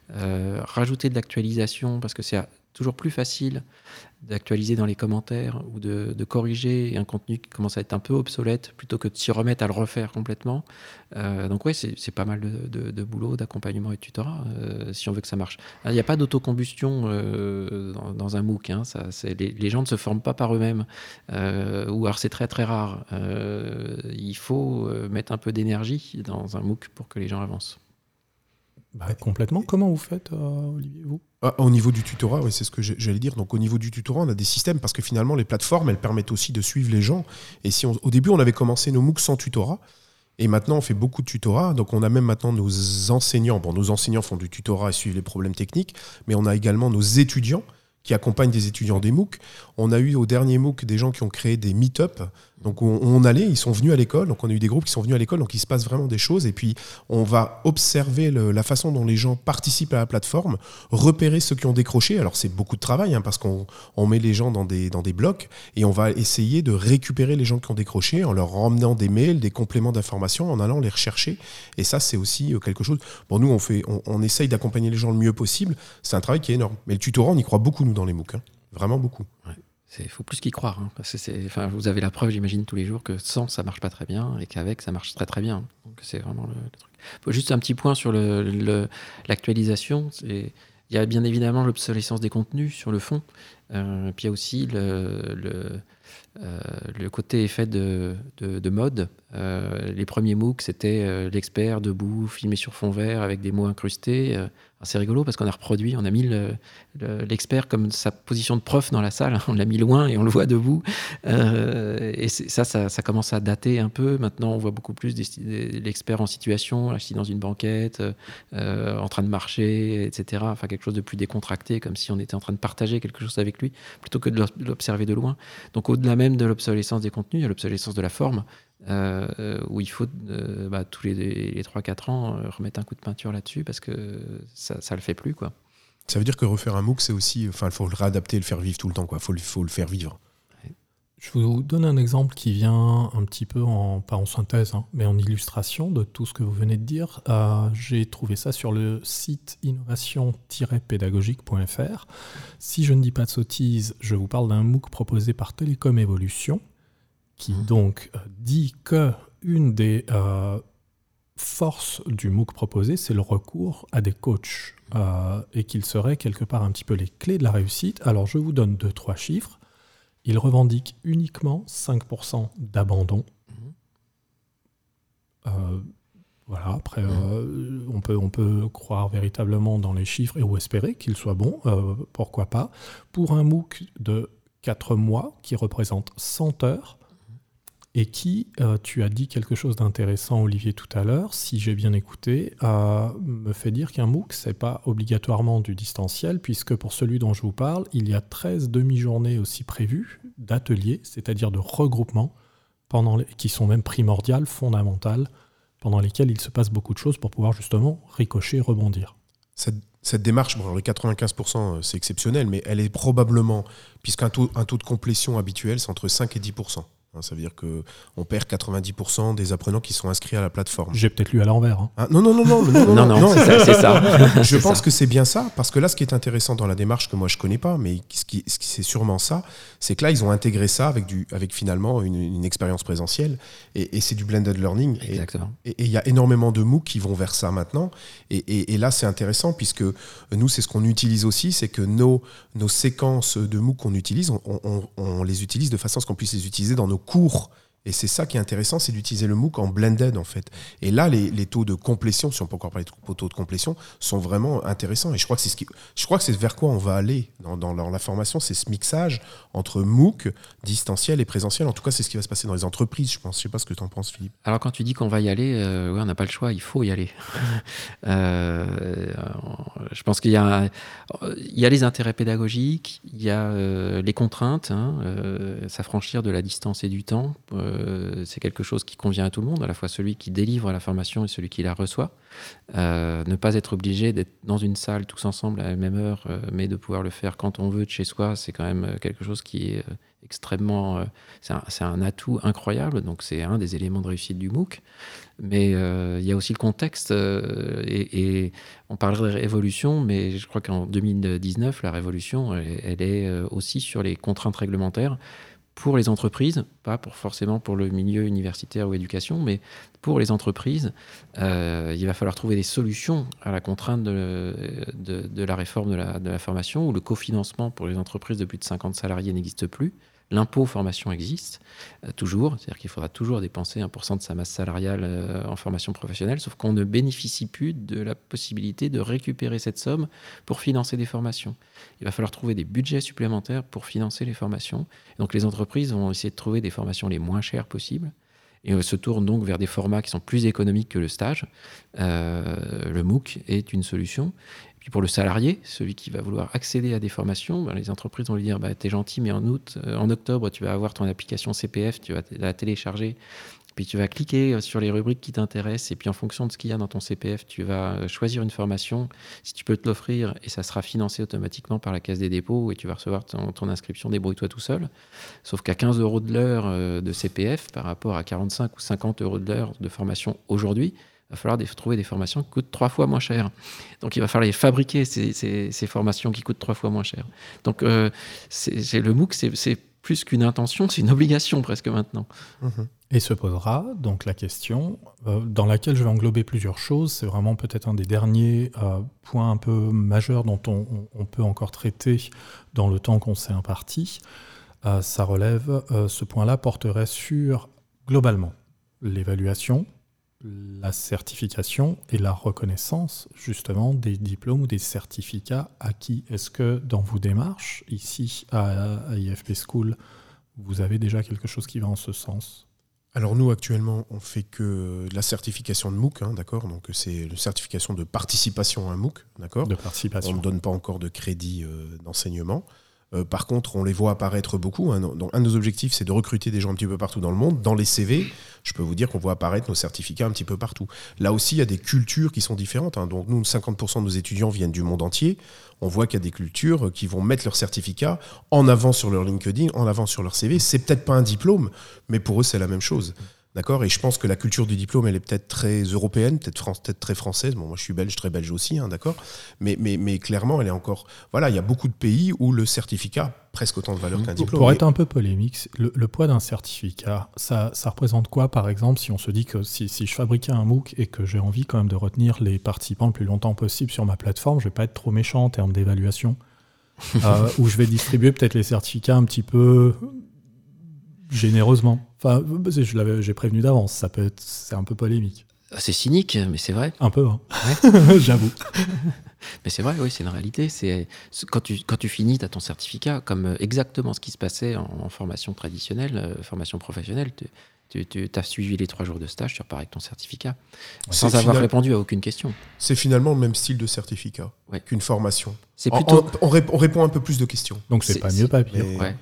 rajouter de l'actualisation parce que c'est toujours plus facile d'actualiser dans les commentaires ou de, corriger un contenu qui commence à être un peu obsolète plutôt que de s'y remettre à le refaire complètement. Euh, donc oui, c'est pas mal de, boulot, d'accompagnement et de tutorat euh, si on veut que ça marche. Il n'y a pas d'autocombustion euh, dans, un MOOC. Hein, les, gens ne se forment pas par eux-mêmes. ou alors c'est très très rare. il faut mettre un peu d'énergie dans un MOOC pour que les gens avancent. Bah, complètement. Comment vous faites, Olivier, vous? Ah, au niveau du tutorat, oui, c'est ce que j'allais dire. Donc au niveau du tutorat, on a des systèmes parce que finalement les plateformes, elles permettent aussi de suivre les gens. Et si au début on avait commencé nos MOOC sans tutorat, et maintenant on fait beaucoup de tutorat. Donc on a même maintenant nos enseignants. Bon, nos enseignants font du tutorat et suivent les problèmes techniques, mais on a également nos étudiants qui accompagnent des étudiants des MOOC. On a eu au dernier MOOC des gens qui ont créé des meet-up donc on, allait, ils sont venus à l'école, donc on a eu des groupes qui sont venus à l'école, donc il se passe vraiment des choses, et puis on va observer la façon dont les gens participent à la plateforme, repérer ceux qui ont décroché, alors c'est beaucoup de travail, hein, parce qu'on met les gens dans des, blocs, et on va essayer de récupérer les gens qui ont décroché en leur emmenant des mails, des compléments d'information, en allant les rechercher, et ça c'est aussi euh, quelque chose, bon nous on, fait, on, essaye d'accompagner les gens le mieux possible, c'est un travail qui est énorme, mais le tutorat on y croit beaucoup nous dans les MOOC, hein. vraiment beaucoup. Il faut plus qu'y croire. Hein, enfin, vous avez la preuve, j'imagine, tous les jours que sans, ça marche pas très bien et qu'avec, ça marche très très bien. Donc c'est vraiment le, truc. Juste un petit point sur l'actualisation. Il y a bien évidemment l'obsolescence des contenus sur le fond. Euh, puis il y a aussi le côté effet de, de, mode. les premiers MOOC, c'était l'expert debout, filmé sur fond vert avec des mots incrustés. c'est rigolo parce qu'on a reproduit, on a mis l'expert comme sa position de prof dans la salle, on l'a mis loin et on le voit debout. et ça, ça, ça, commence à dater un peu. Maintenant, on voit beaucoup plus l'expert en situation, assis dans une banquette, en train de marcher, etc. Enfin, quelque chose de plus décontracté, comme si on était en train de partager quelque chose avec lui, plutôt que de l'observer de loin. Donc au-delà même de l'obsolescence des contenus, il y a l'obsolescence de la forme, euh, où il faut euh, bah, tous les, les 3-4 ans euh, remettre un coup de peinture là-dessus, parce que ça ne le fait plus. quoi. Ça veut dire que refaire un MOOC, c'est aussi, enfin, il faut le réadapter, le faire vivre tout le temps, il faut le faire vivre. Je vous donne un exemple qui vient un petit peu en, pas en synthèse, hein, mais en illustration de tout ce que vous venez de dire. Euh, j'ai trouvé ça sur le site innovation-pédagogique.fr. Si je ne dis pas de sottises, je vous parle d'un MOOC proposé par Télécom Evolution, qui mmh. donc euh, dit que une des euh, forces du MOOC proposé, c'est le recours à des coachs, et qu'il serait quelque part un petit peu les clés de la réussite. Alors je vous donne deux, trois chiffres. Il revendique uniquement 5% d'abandon. Mhm. Euh, voilà, après, euh, on, peut, on peut croire véritablement dans les chiffres et ou espérer qu'il soit bon, euh, pourquoi pas. Pour un MOOC de 4 mois qui représente 100 heures, et qui, euh, tu as dit quelque chose d'intéressant, Olivier, tout à l'heure, si j'ai bien écouté, euh, me fait dire qu'un MOOC, ce n'est pas obligatoirement du distanciel, puisque pour celui dont je vous parle, il y a 13 demi-journées aussi prévues d'ateliers, c'est-à-dire de regroupements, pendant qui sont même primordiales, fondamentales, pendant lesquelles il se passe beaucoup de choses pour pouvoir justement ricocher, rebondir. Cette, démarche, les 95%, euh, c'est exceptionnel, mais elle est probablement, puisqu'un un taux de complétion habituel, c'est entre 5 et 10%. Hein, ça veut dire qu'on perd 90% des apprenants qui sont inscrits à la plateforme. J'ai peut-être lu à l'envers. Hein. Ah, non, non, non, non, non, non, non, c'est ça. je pense que c'est bien ça, parce que là, ce qui est intéressant dans la démarche que moi je connais pas, mais ce qui, ce qui c'est sûrement ça, c'est que là, ils ont intégré ça avec, du, avec finalement une, expérience présentielle, et, c'est du blended learning. Exactement. Et il y a énormément de MOOC qui vont vers ça maintenant, et, là, c'est intéressant, puisque nous, c'est ce qu'on utilise aussi, c'est que nos, nos séquences de MOOC qu'on utilise, on, on, on les utilise de façon à ce qu'on puisse les utiliser dans nos cours. Et c'est ça qui est intéressant, c'est d'utiliser le MOOC en blended en fait. Et là, les, taux de complétion, si on peut encore parler de taux de complétion, sont vraiment intéressants. Et je crois que c'est ce qui, je crois que c'est vers quoi on va aller dans, la formation, c'est ce mixage entre MOOC, distanciel et présentiel. En tout cas, c'est ce qui va se passer dans les entreprises, je pense. Je sais pas ce que tu en penses, Philippe. Alors quand tu dis qu'on va y aller, euh, oui, on n'a pas le choix, il faut y aller. Euh, je pense qu'il y a, les intérêts pédagogiques, il y a euh, les contraintes, hein, s'affranchir de la distance et du temps. Euh, c'est quelque chose qui convient à tout le monde, à la fois celui qui délivre la formation et celui qui la reçoit. Euh, ne pas être obligé d'être dans une salle tous ensemble à la même heure, euh, mais de pouvoir le faire quand on veut de chez soi, c'est quand même quelque chose qui est extrêmement. c'est un, atout incroyable, donc c'est un des éléments de réussite du MOOC. Mais il y a aussi le contexte, et, et, on parlerait de révolution, mais je crois qu'en 2019, la révolution, elle est aussi sur les contraintes réglementaires pour les entreprises, pas pour forcément pour le milieu universitaire ou éducation, mais pour les entreprises, euh, il va falloir trouver des solutions à la contrainte de, la réforme de la, de la, formation, où le cofinancement pour les entreprises de plus de 50 salariés n'existe plus. L'impôt formation existe euh, toujours, c'est-à-dire qu'il faudra toujours dépenser 1% de sa masse salariale euh, en formation professionnelle, sauf qu'on ne bénéficie plus de la possibilité de récupérer cette somme pour financer des formations. Il va falloir trouver des budgets supplémentaires pour financer les formations. donc les entreprises vont essayer de trouver des formations les moins chères possibles et se tournent donc vers des formats qui sont plus économiques que le stage. Euh, le MOOC est une solution. Pour le salarié, celui qui va vouloir accéder à des formations, ben, les entreprises vont lui dire bah, T'es gentil, mais en août, euh, en octobre, tu vas avoir ton application CPF, tu vas la télécharger, puis tu vas cliquer euh, sur les rubriques qui t'intéressent, et puis en fonction de ce qu'il y a dans ton CPF, tu vas euh, choisir une formation, si tu peux te l'offrir, et ça sera financé automatiquement par la Caisse des dépôts, et tu vas recevoir ton, ton inscription, débrouille-toi tout seul. Sauf qu'à 15 euros de l'heure de CPF, par rapport à 45 ou 50 euros de l'heure de formation aujourd'hui, va falloir trouver des formations qui coûtent trois fois moins cher. Donc il va falloir les fabriquer, ces, formations qui coûtent trois fois moins cher. Donc euh, c'est le MOOC, c'est plus qu'une intention, c'est une obligation presque maintenant. Mhm. Et se posera donc la question, euh, dans laquelle je vais englober plusieurs choses, c'est vraiment peut-être un des derniers euh, points un peu majeurs dont on, peut encore traiter dans le temps qu'on s'est imparti. ça relève, ce point-là porterait sur, globalement, l'évaluation, la certification et la reconnaissance, justement, des diplômes ou des certificats acquis. Est-ce que dans vos démarches, ici, à, à IFP School, vous avez déjà quelque chose qui va en ce sens? Alors nous actuellement on fait que la certification de MOOC, hein, d'accord? Donc c'est une certification de participation à un MOOC, d'accord? De On participation. ne donne pas encore de crédit euh, d'enseignement. Euh, par contre, on les voit apparaître beaucoup. hein. Un de nos objectifs, c'est de recruter des gens un petit peu partout dans le monde. Dans les CV, je peux vous dire qu'on voit apparaître nos certificats un petit peu partout. Là aussi, il y a des cultures qui sont différentes. hein. Donc, nous, 50% de nos étudiants viennent du monde entier. On voit qu'il y a des cultures qui vont mettre leurs certificats en avant sur leur LinkedIn, en avant sur leur CV. C'est peut-être pas un diplôme, mais pour eux, c'est la même chose. D'accord Et je pense que la culture du diplôme, elle est peut-être très européenne, peut-être très française. Bon, moi, je suis belge, très belge aussi, hein, d'accord mais, mais, mais clairement, elle est encore. Voilà, il y a beaucoup de pays où le certificat a presque autant de valeur qu'un diplôme. Pour être un peu polémique, le, le poids d'un certificat, ça, ça représente quoi, par exemple, si on se dit que si, si je fabriquais un MOOC et que j'ai envie quand même de retenir les participants le plus longtemps possible sur ma plateforme, je vais pas être trop méchant en termes d'évaluation, euh, où je vais distribuer peut-être les certificats un petit peu généreusement. Enfin, je l'avais- j'ai prévenu d'avance, ça peut être, c'est un peu polémique. C'est cynique, mais c'est vrai. Un peu, hein. j'avoue. Mais c'est vrai, oui, c'est une réalité. C'est quand tu, quand tu finis, tu as ton certificat, comme euh, exactement ce qui se passait en, en formation traditionnelle, euh, formation professionnelle. Tu, as suivi les trois jours de stage, tu repars avec ton certificat, sans avoir final- répondu à aucune question. C'est finalement le même style de certificat Ouais. qu'une formation. C'est plutôt. on, rép- on répond un peu plus de questions. Donc c'est pas mieux, pas pire. Mais- Ouais.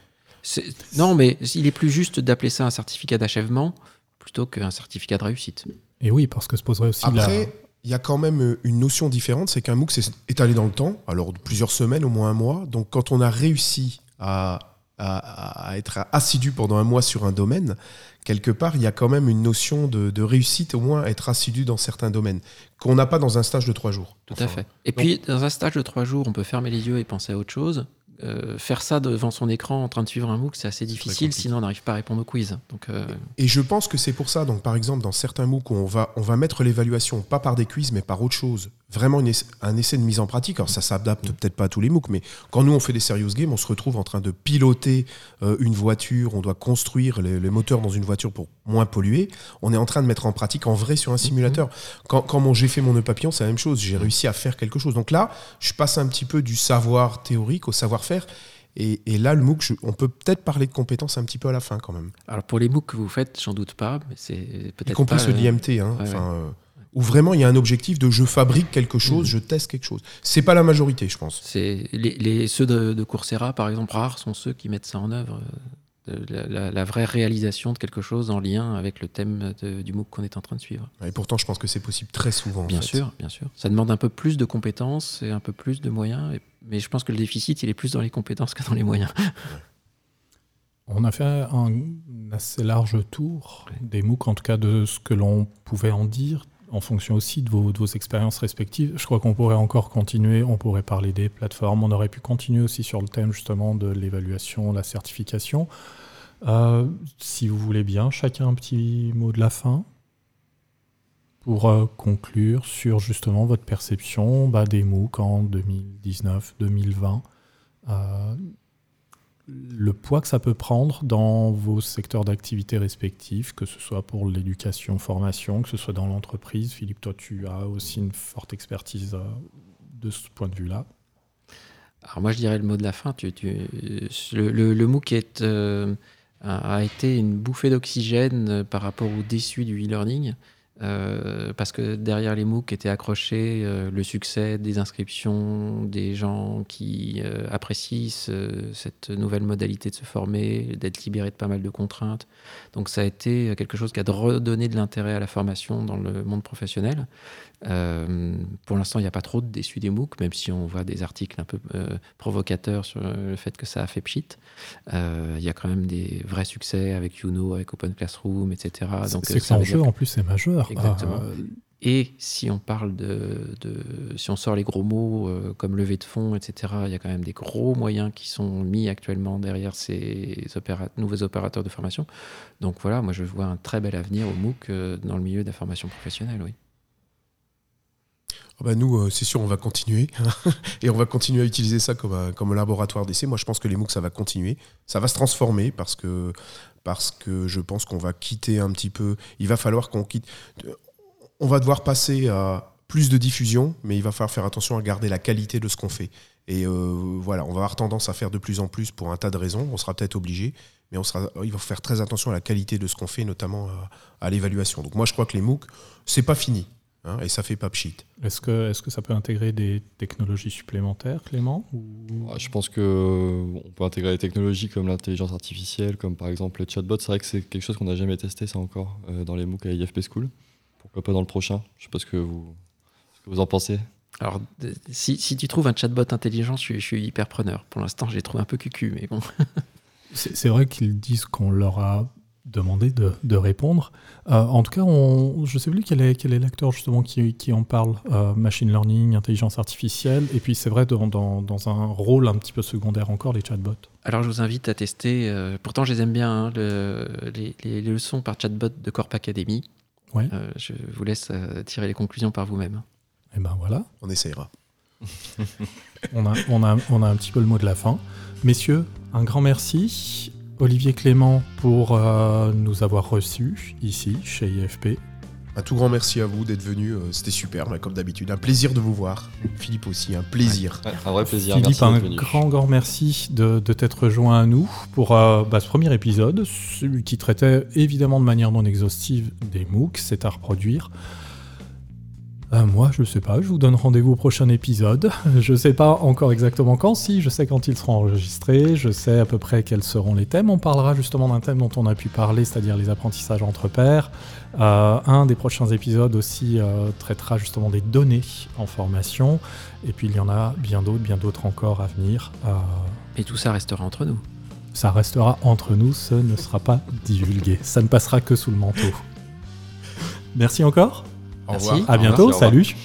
Non, mais il est plus juste d'appeler ça un certificat d'achèvement plutôt qu'un certificat de réussite. Et oui, parce que se poserait aussi la... Après, il y a quand même euh, une notion différente, c'est qu'un MOOC c'est étalé dans le temps, alors de plusieurs semaines, au moins un mois. Donc quand on a réussi à, à- à être assidu pendant un mois sur un domaine, quelque part, il y a quand même une notion de, de réussite, au moins être assidu dans certains domaines, qu'on n'a pas dans un stage de trois jours. Tout Enfin, à fait. Et puis, dans un stage de trois jours, on peut fermer les yeux et penser à autre chose. Euh, faire ça devant son écran en train de suivre un MOOC, c'est assez difficile, sinon on n'arrive pas à répondre au quiz. Donc, euh, Et je pense que c'est pour ça, donc par exemple, dans certains MOOC on va, on va mettre l'évaluation, pas par des quiz, mais par autre chose, vraiment une essa- un essai de mise en pratique. Alors ça s'adapte peut-être pas à tous les MOOC, mais quand nous on fait des serious games, on se retrouve en train de piloter euh, une voiture, on doit construire les, les moteurs dans une voiture pour moins polluer. On est en train de mettre en pratique en vrai sur un simulateur. Quand, quand mon- j'ai fait mon nœud papillon, c'est la même chose. J'ai réussi à faire quelque chose. Donc là, je passe un petit peu du savoir théorique au savoir-faire. Et, et là, le MOOC, je- on peut peut-être parler de compétences un petit peu à la fin quand même. alors pour les MOOC que vous faites, j'en doute pas, mais c'est Y peut-être compris pas, ceux de euh, l'IMT, hein, ouais, euh, où vraiment il y a un objectif de je fabrique quelque chose, Mhm. je teste quelque chose. C'est pas la majorité, je pense. C'est les, les- ceux de, de Coursera, par exemple, rares sont ceux qui mettent ça en œuvre. euh, La, la- la vraie réalisation de quelque chose en lien avec le thème de- du MOOC qu'on est en train de suivre. Et pourtant, je pense que c'est possible très souvent. en Bien fait. sûr, bien sûr. Ça demande un peu plus de compétences et un peu plus de moyens. et- mais je pense que le déficit, il est plus dans les compétences que dans les moyens. On a fait un assez large tour des MOOC, en tout cas de ce que l'on pouvait en dire, en fonction aussi de vos, expériences respectives. Je crois qu'on pourrait encore continuer, on pourrait parler des plateformes, on aurait pu continuer aussi sur le thème justement de l'évaluation, la certification. Euh, si vous voulez bien, chacun un petit mot de la fin pour euh, conclure sur justement votre perception bah, des MOOC en 2019-2020. Euh, le poids que ça peut prendre dans vos secteurs d'activité respectifs, que ce soit pour l'éducation, formation, que ce soit dans l'entreprise. Philippe, toi, tu as aussi une forte expertise euh, de ce point de vue-là. Alors moi, je dirais le mot de la fin. Le, le- MOOC euh, a, a été une bouffée d'oxygène euh, par rapport au déçu du e-learning. Euh, parce que derrière les MOOC était accroché euh, le succès des inscriptions, des gens qui euh, apprécient ce- cette nouvelle modalité de se former, d'être libéré de pas mal de contraintes. Donc ça a été quelque chose qui a redonné de l'intérêt à la formation dans le monde professionnel. Euh, pour l'instant, il n'y a pas trop de déçus des MOOC, même si on voit des articles un peu euh, provocateurs sur le fait que ça a fait pchit. Euh, Il y a quand même des vrais succès avec Youno, avec Open Classroom, etc. Donc, C'est ça l'enjeu, dire- en plus, c'est majeur. Exactement. Euh, Et si on parle de, de- si on sort les gros mots euh, comme levée de fonds, etc., il y a quand même des gros moyens qui sont mis actuellement derrière ces opéra- nouveaux opérateurs de formation. Donc voilà, moi je vois un très bel avenir au MOOC euh, dans le milieu de la formation professionnelle, oui. Ah bah nous, euh, c'est sûr, on va continuer. et on va continuer à utiliser ça comme un, comme un laboratoire d'essai. Moi, je pense que les MOOC, ça va continuer. Ça va se transformer parce que, parce que je pense qu'on va quitter un petit peu. Il va falloir qu'on quitte. On va devoir passer à plus de diffusion, mais il va falloir faire attention à garder la qualité de ce qu'on fait. Et euh, voilà, on va avoir tendance à faire de plus en plus pour un tas de raisons. On sera peut-être obligé, mais on sera, il va faire très attention à la qualité de ce qu'on fait, notamment à, à l'évaluation. Donc moi, je crois que les MOOC, c'est pas fini. Hein, et ça fait pas pchit. Est-ce que, est que ça peut intégrer des technologies supplémentaires, Clément Je pense qu'on peut intégrer des technologies comme l'intelligence artificielle, comme par exemple les chatbots. C'est vrai que c'est quelque chose qu'on n'a jamais testé, ça encore, euh, dans les MOOC à IFP School. Pourquoi pas dans le prochain? Je sais pas ce que vous, ce que vous en pensez. Alors, si, si, tu trouves un chatbot intelligent, je suis, je suis hyper preneur. Pour l'instant, j'ai trouvé un peu cucu, mais bon. c'est vrai qu'ils disent qu'on leur a demander de, de répondre. Euh, en tout cas, on, je ne sais plus quel est, quel est l'acteur justement qui, qui, en parle, euh, machine learning, intelligence artificielle, et puis c'est vrai dans, dans, dans, un rôle un petit peu secondaire encore, les chatbots. Alors je vous invite à tester, euh, pourtant je les aime bien, hein, le, les, les, leçons par chatbot de Corp Academy. Ouais. je vous laisse tirer les conclusions par vous-même. Et eh ben voilà. On essayera. on, a, on, a, on a un petit peu le mot de la fin. Messieurs, un grand merci. Olivier Clément pour euh, nous avoir reçus ici chez IFP. Un tout grand merci à vous d'être venu, euh, c'était super, comme d'habitude. Un plaisir de vous voir. Philippe aussi, un plaisir. un vrai plaisir. Philippe, un grand, grand merci de, t'être rejoint à nous pour euh, bah, ce premier épisode, qui traitait évidemment de manière non exhaustive des MOOC, c'est à reproduire. Euh, moi, je sais pas, je vous donne rendez-vous au prochain épisode. Je sais pas encore exactement quand, si, je sais quand ils seront enregistrés, je sais à peu près quels seront les thèmes. On parlera justement d'un thème dont on a pu parler, c'est-à-dire les apprentissages entre pairs. Euh, un des prochains épisodes aussi euh, traitera justement des données en formation. Et puis il y en a bien d'autres, bien d'autres encore à venir. Et tout ça restera entre nous. Ça restera entre nous, ce ne sera pas divulgué. Ça ne passera que sous le manteau. Merci encore. Au revoir. À bientôt. Salut.